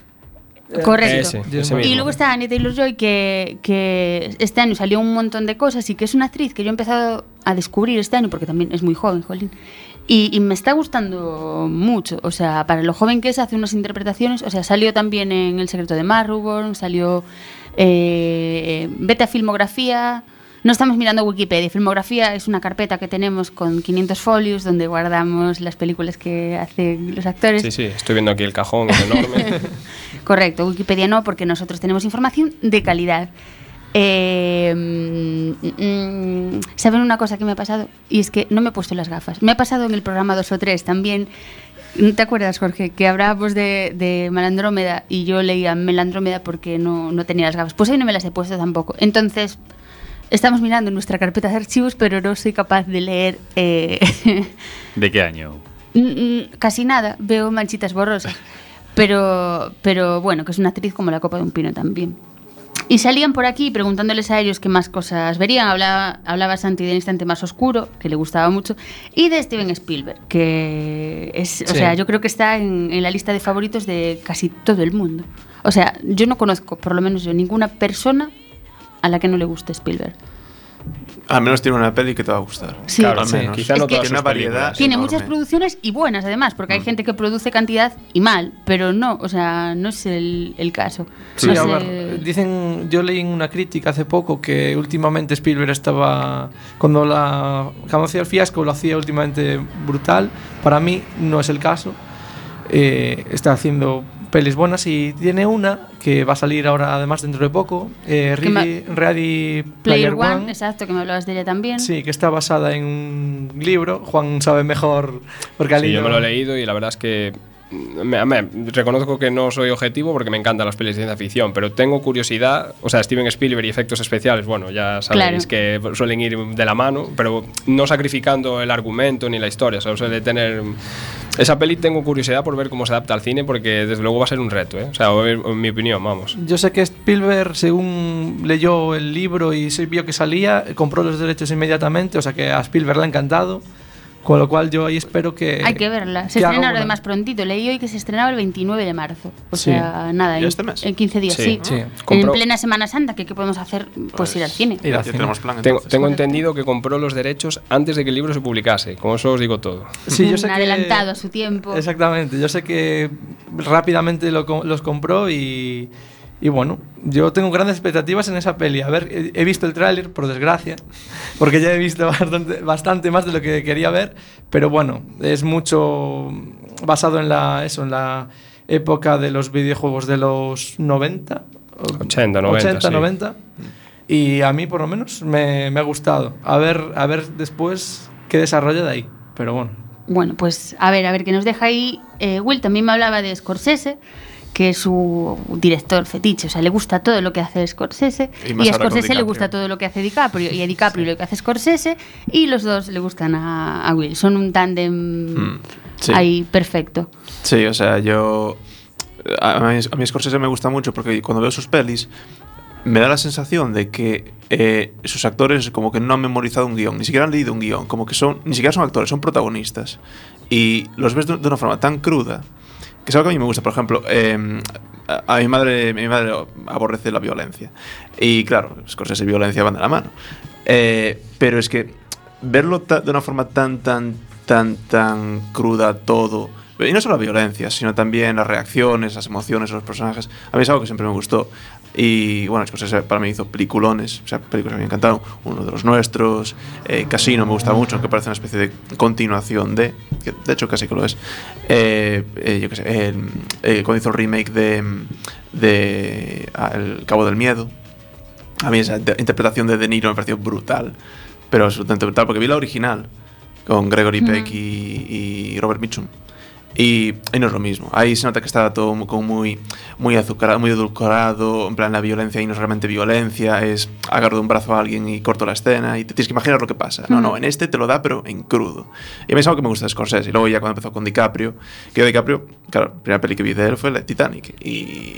Correcto. Ese, ese Y luego está Annie Taylor-Joy, que, que este año salió un montón de cosas y que es una actriz que yo he empezado a descubrir este año, porque también es muy joven, jolín. Y, y me está gustando mucho. O sea, para lo joven que es, hace unas interpretaciones. O sea, salió también en El secreto de Marruborn, salió eh, Vete a Filmografía. No estamos mirando Wikipedia. Filmografía es una carpeta que tenemos con 500 folios donde guardamos las películas que hacen los actores. Sí, sí, estoy viendo aquí el cajón, es enorme. Correcto, Wikipedia no, porque nosotros tenemos información de calidad. Eh, mm, ¿Saben una cosa que me ha pasado? Y es que no me he puesto las gafas. Me ha pasado en el programa 2 o 3 también. ¿No te acuerdas, Jorge? Que hablábamos de, de Malandrómeda y yo leía Melandrómeda porque no, no tenía las gafas. Pues hoy no me las he puesto tampoco. Entonces, estamos mirando nuestra carpeta de archivos, pero no soy capaz de leer eh, ¿De qué año? Mm, mm, casi nada, veo manchitas borrosas. Pero, pero bueno, que es una actriz como la copa de un pino también. Y salían por aquí preguntándoles a ellos qué más cosas verían. Hablaba, hablaba Santi del instante más oscuro, que le gustaba mucho, y de Steven Spielberg, que es, o sea, yo creo que está en, en la lista de favoritos de casi todo el mundo. O sea, yo no conozco, por lo menos yo, ninguna persona a la que no le guste Spielberg. Al menos tiene una peli que te va a gustar. Sí. Claro, Al sí, menos. quizá no Es que- todas Tiene una variedad. Tiene enorme. muchas producciones y buenas además, porque hay Mm. gente que produce cantidad y mal, pero no, o sea, no es el, el caso. Sí, No a sé- ver, dicen, yo leí en una crítica hace poco que últimamente Spielberg estaba, cuando la cuando hacía el fiasco lo hacía últimamente brutal. Para mí no es el caso. Eh, está haciendo pelis buenas y tiene una que va a salir ahora además dentro de poco, eh, Ready, Ready Player, Player, One, One. exacto, que me hablabas de ella también. Sí, que está basada en un libro. Juan sabe mejor porque ha Sí, leído. yo me lo he leído y la verdad es que me, me- reconozco que no soy objetivo porque me encantan las pelis de ciencia ficción, pero tengo curiosidad, o sea, Steven Spielberg y efectos especiales, bueno, ya sabéis que suelen ir de la mano, pero no sacrificando el argumento ni la historia, o sea, suele tener esa peli tengo curiosidad por ver cómo se adapta al cine porque desde luego va a ser un reto, ¿eh? o sea, en mi opinión, vamos. Yo sé que Spielberg, según leyó el libro y se vio que salía, compró los derechos inmediatamente, o sea que a Spielberg le ha encantado. Con lo cual yo ahí espero que. Hay que verla. Se que estrena una- además prontito. Leí hoy que se estrenaba el 29 de marzo. O Sí. sea, nada, ¿Ya en, este mes? en 15 días, Sí. sí. Sí. En plena Semana Santa, que ¿qué podemos hacer? Pues, ir al cine. Ir al Ya cine. tenemos plan. Tengo, entendido que compró los derechos antes de que el libro se publicase, con eso os digo todo. Sí, yo sé que- adelantado a su tiempo. Exactamente, yo sé que rápidamente lo co- los compró y, y bueno, yo tengo grandes expectativas en esa peli. A ver, he, visto el tráiler, por desgracia, porque ya he visto bastante, bastante más de lo que quería ver, pero bueno, es mucho basado en la, eso, en la época de los videojuegos de los 90. o- 80, 90, 80, sí. 90. Y a mí por lo menos me, me ha gustado. A ver, a ver después qué desarrolla de ahí. Pero bueno. Bueno, pues a ver, a ver qué nos deja ahí. Eh, Will también me hablaba de Scorsese, que es su director fetiche. O sea, le gusta todo lo que hace Scorsese. Y Y, a Scorsese le gusta todo lo que hace DiCaprio. Y a DiCaprio lo que hace Scorsese. Y los dos le gustan a, a Will. Son un tándem Mm, sí. ahí perfecto. Sí, o sea, yo. A mí, a mí Scorsese me gusta mucho porque cuando veo sus pelis me da la sensación de que eh, sus actores como que no han memorizado un guion, ni siquiera han leído un guion, como que son, ni siquiera son actores, son protagonistas. Y los ves de, de una forma tan cruda que es algo que a mí me gusta. Por ejemplo, eh, a, a mi madre mi madre aborrece la violencia. Y claro, Scorsese y violencia van de la mano. Eh, pero es que verlo de una forma tan, tan, tan, tan cruda todo. Y no solo la violencia, sino también las reacciones, las emociones los personajes. A mí es algo que siempre me gustó. Y bueno, Scorsese para mí hizo peliculones, o sea, películas que me encantaron. Uno de los nuestros, eh, Casino me gusta mucho, aunque parece una especie de continuación de, que de hecho casi que lo es. Eh, eh, yo qué sé, eh, cuando hizo el remake de, de ah, El Cabo del Miedo, a mí esa interpretación de De Niro me pareció brutal, pero absolutamente brutal, porque vi la original con Gregory. Peck y, y Robert Mitchum. Y, y no es lo mismo. Ahí se nota que está todo mu- como muy, muy azucarado, muy edulcorado. En plan, la violencia ahí no es realmente violencia, es agarro de un brazo a alguien y corto la escena y te tienes que imaginar lo que pasa. No, no, en este te lo da, pero en crudo. Y a mí es algo que me gusta de Scorsese. Y luego ya cuando empezó con DiCaprio, que DiCaprio, claro, la primera peli que vi de él fue la de Titanic. Y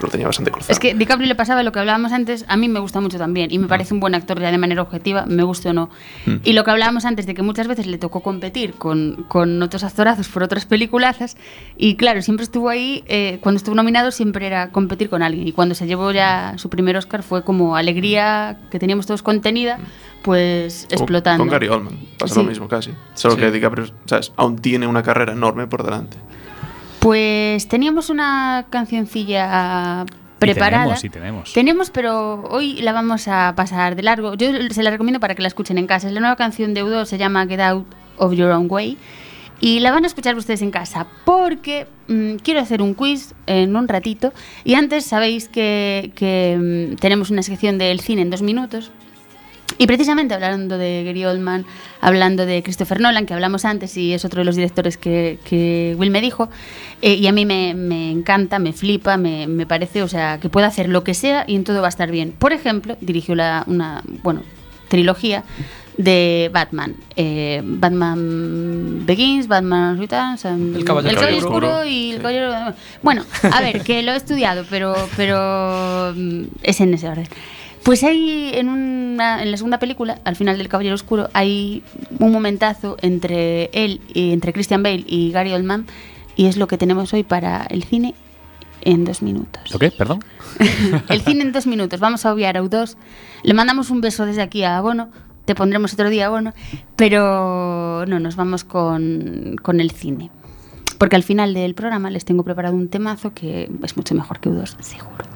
lo tenía bastante cruzado. Es que DiCaprio le pasaba lo que hablábamos antes, a mí me gusta mucho también y me parece un buen actor ya de manera objetiva, me guste o no. Mm. Y lo que hablábamos antes de que muchas veces le tocó competir con, con otros actorazos por otras peliculazas y claro, siempre estuvo ahí, eh, cuando estuvo nominado siempre era competir con alguien y cuando se llevó ya su primer Oscar fue como alegría que teníamos todos contenida, pues O explotando. Con Gary Oldman pasa Sí. lo mismo casi. Solo Sí. que DiCaprio, ¿sabes? Aún tiene una carrera enorme por delante. Pues teníamos una cancioncilla preparada. tenemos, sí tenemos. Tenemos, pero hoy la vamos a pasar de largo. Yo se la recomiendo para que la escuchen en casa. Es la nueva canción de U2, se llama Get Out of Your Own Way. Y la van a escuchar ustedes en casa porque mm, quiero hacer un quiz en un ratito. Y antes sabéis que, que, mm, tenemos una sección del cine en dos minutos. Y precisamente hablando de Gary Oldman, hablando de Christopher Nolan, que hablamos antes y es otro de los directores que, que Will me dijo, eh, y a mí me, me encanta, me flipa, me, me parece, o sea, que puede hacer lo que sea y en todo va a estar bien. Por ejemplo, dirigió la, una, bueno, trilogía de Batman. Eh, Batman Begins, Batman Returns, em, El Caballero Oscuro, Oscuro, y el sí. Caballero... Bueno, a ver, que lo he estudiado, pero, pero mm, es en ese orden. Pues hay en, una, en la segunda película, al final del Caballero Oscuro, hay un momentazo entre él, y entre Christian Bale y Gary Oldman, y es lo que tenemos hoy para el cine en dos minutos. ¿Lo qué? Perdón. el cine en dos minutos. Vamos a obviar a U2. Le mandamos un beso desde aquí a Bono. Te pondremos otro día, Bono. Pero no, nos vamos con, con el cine. Porque al final del programa les tengo preparado un temazo que es mucho mejor que U2, seguro.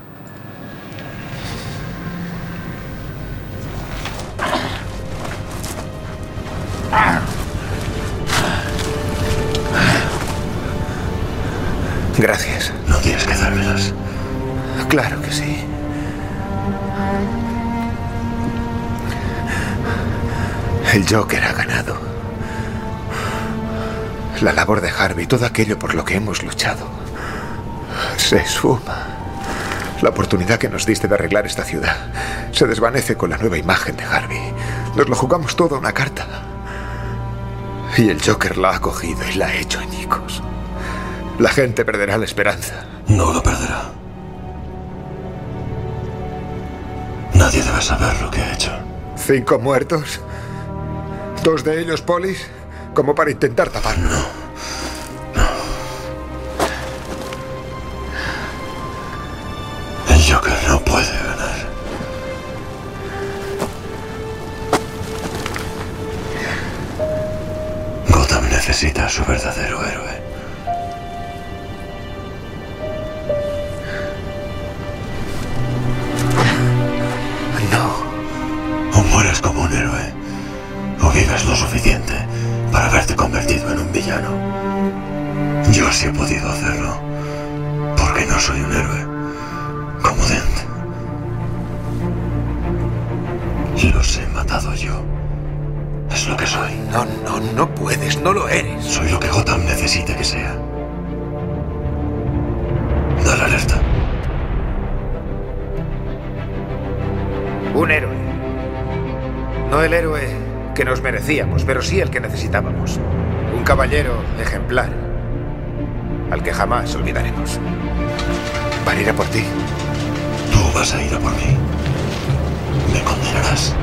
Gracias. No tienes que dármelas. Claro que sí. El Joker ha ganado. La labor de Harvey, todo aquello por lo que hemos luchado, se esfuma. La oportunidad que nos diste de arreglar esta ciudad se desvanece con la nueva imagen de Harvey. Nos lo jugamos todo a una carta. Y el Joker la ha cogido y la ha hecho añicos. La gente perderá la esperanza. No lo perderá. Nadie debe saber lo que ha hecho. ¿Cinco muertos? ¿Dos de ellos polis? Como para intentar taparlo. El jamás olvidaremos. Van a ir a por ti. Tú vas a ir a por mí. Me condenarás.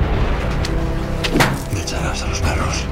Me echarás a los perros.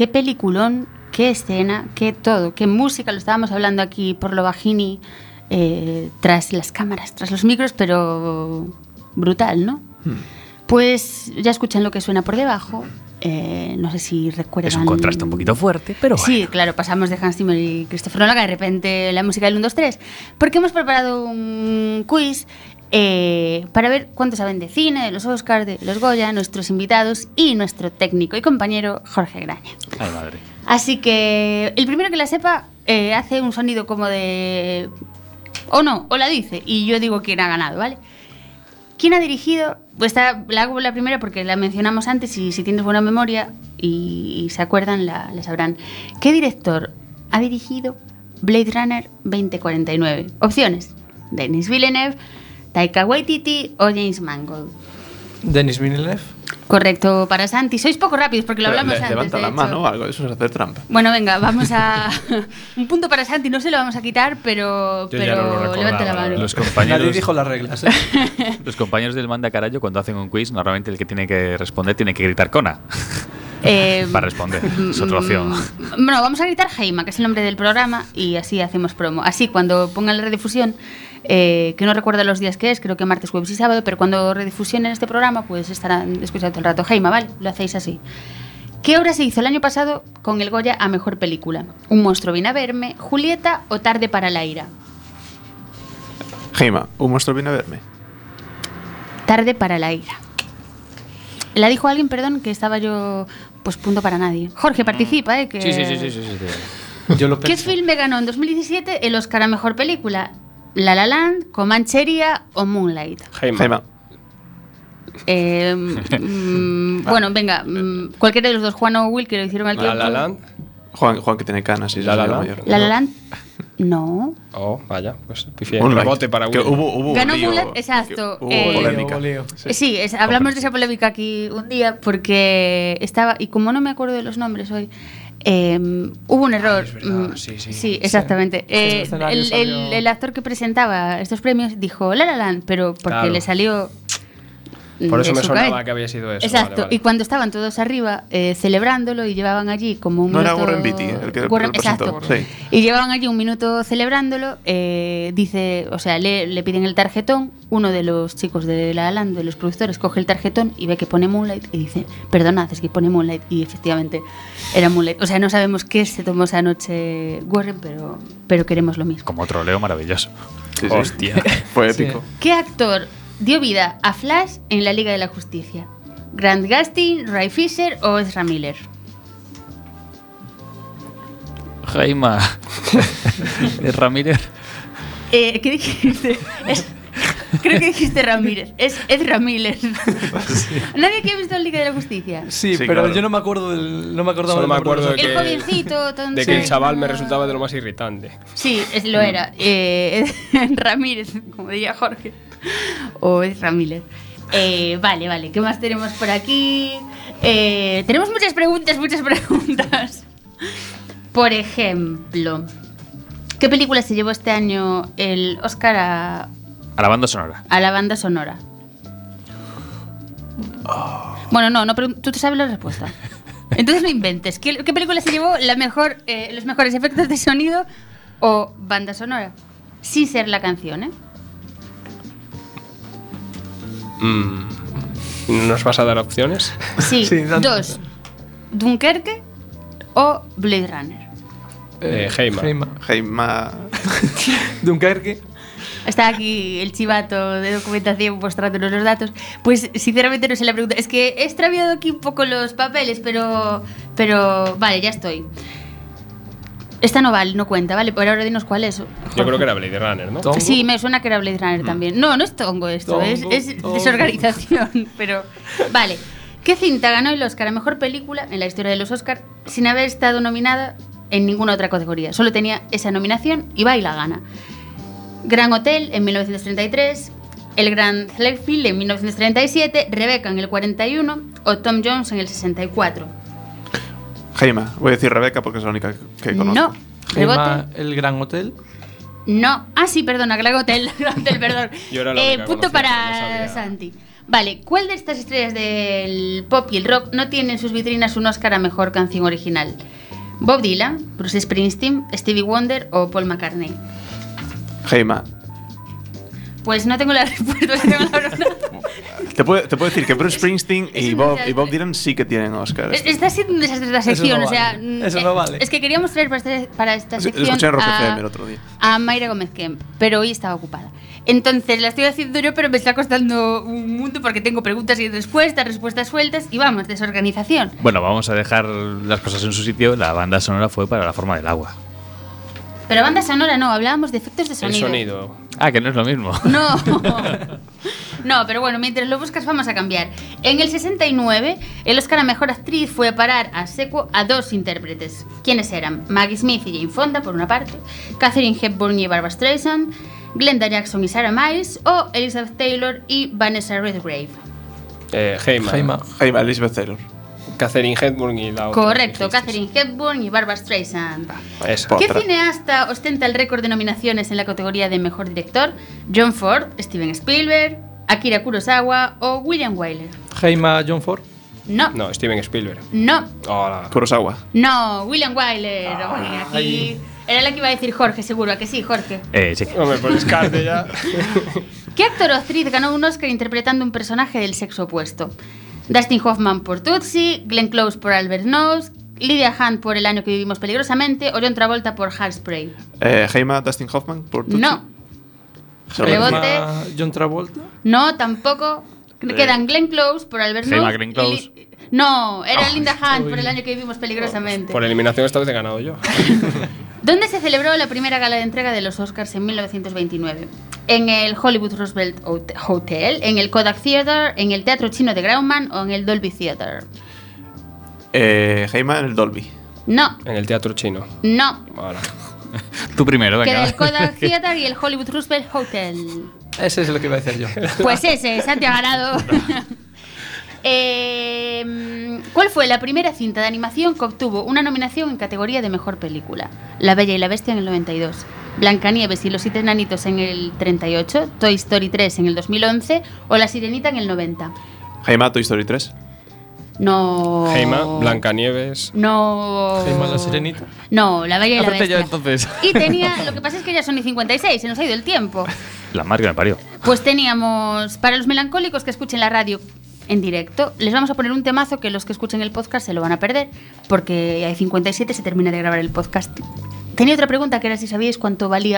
Qué peliculón, qué escena, qué todo, qué música. Lo estábamos hablando aquí por lo bajini, eh, tras las cámaras, tras los micros, pero brutal, ¿no? Pues ya escuchan lo que suena por debajo. eh, no sé si recuerdan. Es un contraste un poquito fuerte, pero Sí, claro, pasamos de Hans Zimmer y Christopher Nolan a de repente la música del 1, 2, 3. Porque hemos preparado un quiz eh, para ver cuánto saben de cine, de los Oscars, de los Goya, nuestros invitados y nuestro técnico y compañero Jorge Graña. Ay, madre. Así que el primero que la sepa eh, hace un sonido como de... O no, o la dice, y yo digo quién ha ganado, ¿vale? ¿Quién ha dirigido? Pues esta, la hago la primera porque la mencionamos antes y si tienes buena memoria y, y se acuerdan, la, la sabrán. ¿Qué director ha dirigido Blade Runner 2049? Opciones. Denis Villeneuve, Taika Waititi o James Mangold. Denis Villeneuve. Correcto para Santi. Sois poco rápidos porque lo Pero hablamos le- antes. Levanta de la hecho. mano o algo, eso es hacer trampa. Bueno, venga, vamos a. un punto para Santi, no se lo vamos a quitar, pero. Yo pero ya no lo levante la mano. Los compañeros- Nadie dijo las reglas. ¿eh? Los compañeros del Manda Carayo, cuando hacen un quiz, normalmente el que tiene que responder tiene que gritar Cona. Eh, Para responder. Es otra opción. mm, Bueno, vamos a gritar Jaima, que es el nombre del programa, y así hacemos promo. Así, cuando pongan la redifusión, eh, que no recuerdo los días que es, creo que martes, jueves y sábado, pero cuando redifusionen este programa, pues estarán escuchando todo el rato Jaima, ¿vale? Lo hacéis así. ¿Qué obra se hizo el año pasado con el Goya a mejor película? Un monstruo viene a verme, Julieta o Tarde para la ira. Geima, un monstruo viene a verme. Tarde para la ira. La dijo alguien, perdón, que estaba yo, pues punto para nadie. Jorge, participa, ¿eh? Que... Sí, sí, sí, sí, sí, sí. Yo lo ¿Qué filme ganó en 2017 el Oscar a Mejor Película? La La Land, Comanchería o Moonlight. Jaima. Eh, mm, bueno, venga, mm, cualquiera de los dos, Juan o Will, que lo hicieron al La tiempo. La Land. Juan, Juan que tiene canas y La La es Land. mayor. La La Land, no. Oh, vaya, pues pifié. Moonlight. Rebote para Que Will. hubo, hubo Ganó lío, Moonlight, exacto. que Hubo Eh, polémica. Sí, es- hablamos de esa polémica aquí un día porque estaba, y como no me acuerdo de los nombres hoy, eh, hubo un error. Mm, sí, exactamente. En el Eh, el, salió- el- el actor que presentaba estos premios dijo La La Land, pero porque Claro. le salió. Por eso me sonaba cabeza. que había sido eso. Exacto, vale, vale. y cuando estaban todos arriba eh, celebrándolo y llevaban allí como un No era minuto... Warren Beatty el que Warren- exacto. Sí. Y llevaban allí un minuto celebrándolo, eh, dice, o sea, le, le piden el tarjetón, uno de los chicos de La La Land, de los productores, coge el tarjetón y ve que pone Moonlight y dice, perdonad, es que pone Moonlight y efectivamente era Moonlight. O sea, no sabemos qué se tomó esa noche Warren, pero, pero queremos lo mismo. Como troleo maravilloso. Sí, sí. Hostia. Fue Sí. épico. ¿Qué actor dio vida a Flash en la Liga de la Justicia? ¿Grant Gustin, Ray Fisher o Ezra Miller? Jaima. ¿Es Ramírez? Eh, ¿Qué dijiste? Es- creo que dijiste Ramírez. Es Ezra Miller. ¿Nadie que ha visto la Liga de la Justicia? Sí, Sí, pero claro. yo no me acuerdo del. No me acordaba Solo del me nombre acuerdo los de El que- jovencito, tonto. De que el chaval me resultaba de lo más irritante. Sí, es- lo era. Eh, Ramírez, como diría Jorge. O Ezra Miller. Eh, vale, vale. ¿Qué más tenemos por aquí? Eh, tenemos muchas preguntas, muchas preguntas. Por ejemplo, ¿qué película se llevó este año el Oscar a, A la banda sonora. a la banda sonora? Bueno, no, no tú te sabes la respuesta. Entonces no inventes. ¿Qué, qué película se llevó la mejor, eh, los mejores efectos de sonido o banda sonora? Sin ser la canción, ¿eh? Mm. ¿Nos vas a dar opciones? Sí, dos. Dunkerque o Blade Runner. Eh, Heima. Heima. Dunkerque. Está aquí el chivato de documentación mostrándonos los datos. Pues sinceramente no sé la pregunta. Es que he extraviado aquí un poco los papeles, pero. Pero. Vale, ya estoy. Esta no vale, no cuenta, ¿vale? Por ahora dinos cuál es. Yo creo que era Blade Runner, ¿no? Tongo. Sí, me suena que era Blade Runner también. No, no es tongo esto, Tongo, es, es tongo. desorganización. Pero. Vale. ¿Qué cinta ganó el Oscar a mejor película en la historia de los Oscar sin haber estado nominada en ninguna otra categoría? Solo tenía esa nominación y va y la gana. Gran Hotel en 1933, El Gran Thlefield en 1937, Rebecca en el 41 o Tom Jones en el 64. Geima. Voy a decir Rebeca porque es la única que conozco. No. Heima, el Gran Hotel. No. Ah, sí, perdona, Gran Hotel. Gran Hotel, perdón. Yo era la Eh, punto conocía, para no. Santi. Vale, ¿cuál de estas estrellas del pop y el rock no tiene en sus vitrinas un Oscar a mejor canción original? ¿Bob Dylan, Bruce Springsteen, Stevie Wonder o Paul McCartney? Geima. Pues no tengo la respuesta, tengo la verdad. Te puedo, te puedo decir que Bruce Springsteen y Bob, y Bob Dylan sí que tienen Oscars. Es- Está siendo un desastre la Eso no sección, o sea. vale. Eso eh, no vale. Es que queríamos traer para esta, para esta sección. escuché en Rock a- FM el otro día. A Mayra Gómez Kemp, pero hoy estaba ocupada. Entonces la estoy haciendo yo, pero me está costando un mundo porque tengo preguntas y respuestas, respuestas sueltas y vamos, desorganización. Bueno, vamos a dejar las cosas en su sitio. La banda sonora fue para la forma del agua. Pero banda sonora no, hablábamos de efectos de El sonido. sonido. Ah, que no es lo mismo. No. No, pero bueno, mientras lo buscas vamos a cambiar. En el 69, el Oscar a Mejor Actriz fue a parar a seco a dos intérpretes. ¿Quiénes eran? Maggie Smith y Jane Fonda, por una parte, Catherine Hepburn y Barbara Streisand, Glenda Jackson y Sarah Miles, o Elizabeth Taylor y Vanessa Redgrave. Eh, Heima. Heima. Geima, Elizabeth Taylor. Catherine Hepburn y la otra. Correcto. Catherine Hepburn y Barbara Streisand. Esa. ¿Qué Otra. cineasta ostenta el récord de nominaciones en la categoría de Mejor Director? ¿John Ford, Steven Spielberg, Akira Kurosawa o William Wyler? Heima John Ford. No. No, Steven Spielberg. No, Hola. Kurosawa. no, William Wyler. Oye, aquí era la que iba a decir Jorge, seguro, ¿a que sí, Jorge? Eh, sí. Hombre, descarte ya. ¿Qué actor o actriz ganó un Oscar interpretando un personaje del sexo opuesto? Dustin Hoffman por Tootsie, Glenn Close por Albert Nose, Lydia Hunt por El año que vivimos peligrosamente o John Travolta por Hairspray. Eh, Heima Dustin Hoffman por Tutsi. No, Rebote. John Travolta. no, tampoco. Quedan Glenn Close por Albert Nose. Glenn Close. No, era Oh, Linda Hunt por El año que vivimos peligrosamente. Por eliminación esta vez he ganado yo. ¿Dónde se celebró la primera gala de entrega de los Oscars en 1929? ¿En el Hollywood Roosevelt Hote- Hotel, en el Kodak Theater, en el Teatro Chino de Grauman o en el Dolby Theater? Eh, Heima en el Dolby. No, En el teatro chino. no. Ahora. Tú primero, venga. el Kodak Theater y el Hollywood Roosevelt Hotel. Ese es lo que iba a decir yo. Pues ese, Santi ha ganado. Eh, ¿Cuál fue la primera cinta de animación que obtuvo una nominación en categoría de mejor película? La Bella y la Bestia en el 92, Blancanieves y los siete enanitos en el 38, Toy Story 3 en el 2011 o La Sirenita en el 90. Heima Toy Story 3. No. Heima, Blancanieves. No. Heima la sirenita. No, La Bella y la yo Bestia. entonces. Y tenía, lo que pasa es que ya son y 56, se nos ha ido el tiempo. La marca me parió. Pues teníamos, para los melancólicos que escuchen la radio en directo, les vamos a poner un temazo que los que escuchen el podcast se lo van a perder, porque hay 57 y se termina de grabar el podcast. Tenía otra pregunta que era si sabíais cuánto valía